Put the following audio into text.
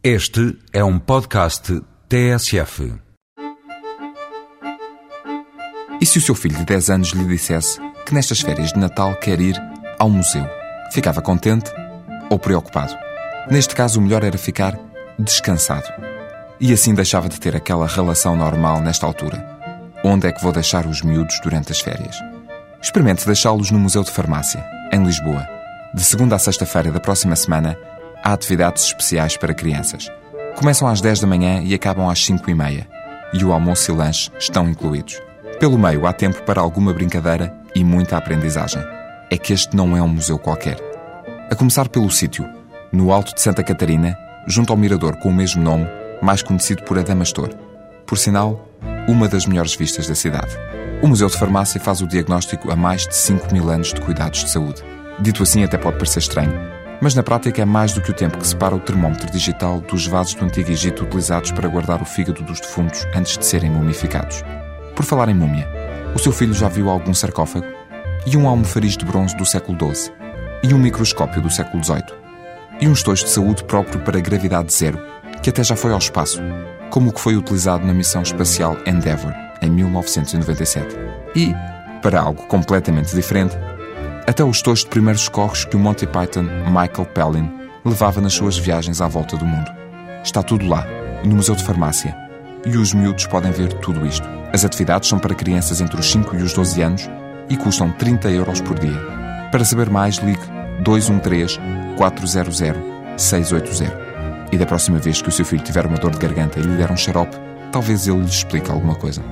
Este é um podcast TSF. E se o seu filho de 10 anos lhe dissesse que nestas férias de Natal quer ir ao museu? Ficava contente ou preocupado? Neste caso, o melhor era ficar descansado. E assim deixava de ter aquela relação normal nesta altura. Onde é que vou deixar os miúdos durante as férias? Experimente deixá-los no Museu de Farmácia, em Lisboa. De segunda a sexta-feira da próxima semana, há atividades especiais para crianças. Começam às 10 da manhã e acabam às 5 e meia. E o almoço e lanche estão incluídos. Pelo meio, há tempo para alguma brincadeira e muita aprendizagem. É que este não é um museu qualquer. A começar pelo sítio, no Alto de Santa Catarina, junto ao mirador com o mesmo nome, mais conhecido por Adamastor. Por sinal, uma das melhores vistas da cidade. O Museu de Farmácia faz o diagnóstico a mais de 5 mil anos de cuidados de saúde. Dito assim, até pode parecer estranho, mas na prática é mais do que o tempo que separa o termómetro digital dos vasos do Antigo Egito utilizados para guardar o fígado dos defuntos antes de serem mumificados. Por falar em múmia, o seu filho já viu algum sarcófago? E um almofariz de bronze do século XII? E um microscópio do século XVIII? E um estojo de saúde próprio para gravidade zero, que até já foi ao espaço, como o que foi utilizado na missão espacial Endeavour, em 1997. E, para algo completamente diferente, até os estojos de primeiros corros que o Monty Python Michael Palin levava nas suas viagens à volta do mundo. Está tudo lá, no Museu de Farmácia, e os miúdos podem ver tudo isto. As atividades são para crianças entre os 5 e os 12 anos e custam 30 euros por dia. Para saber mais, ligue 213 400 680. E da próxima vez que o seu filho tiver uma dor de garganta e lhe der um xarope, talvez ele lhe explique alguma coisa.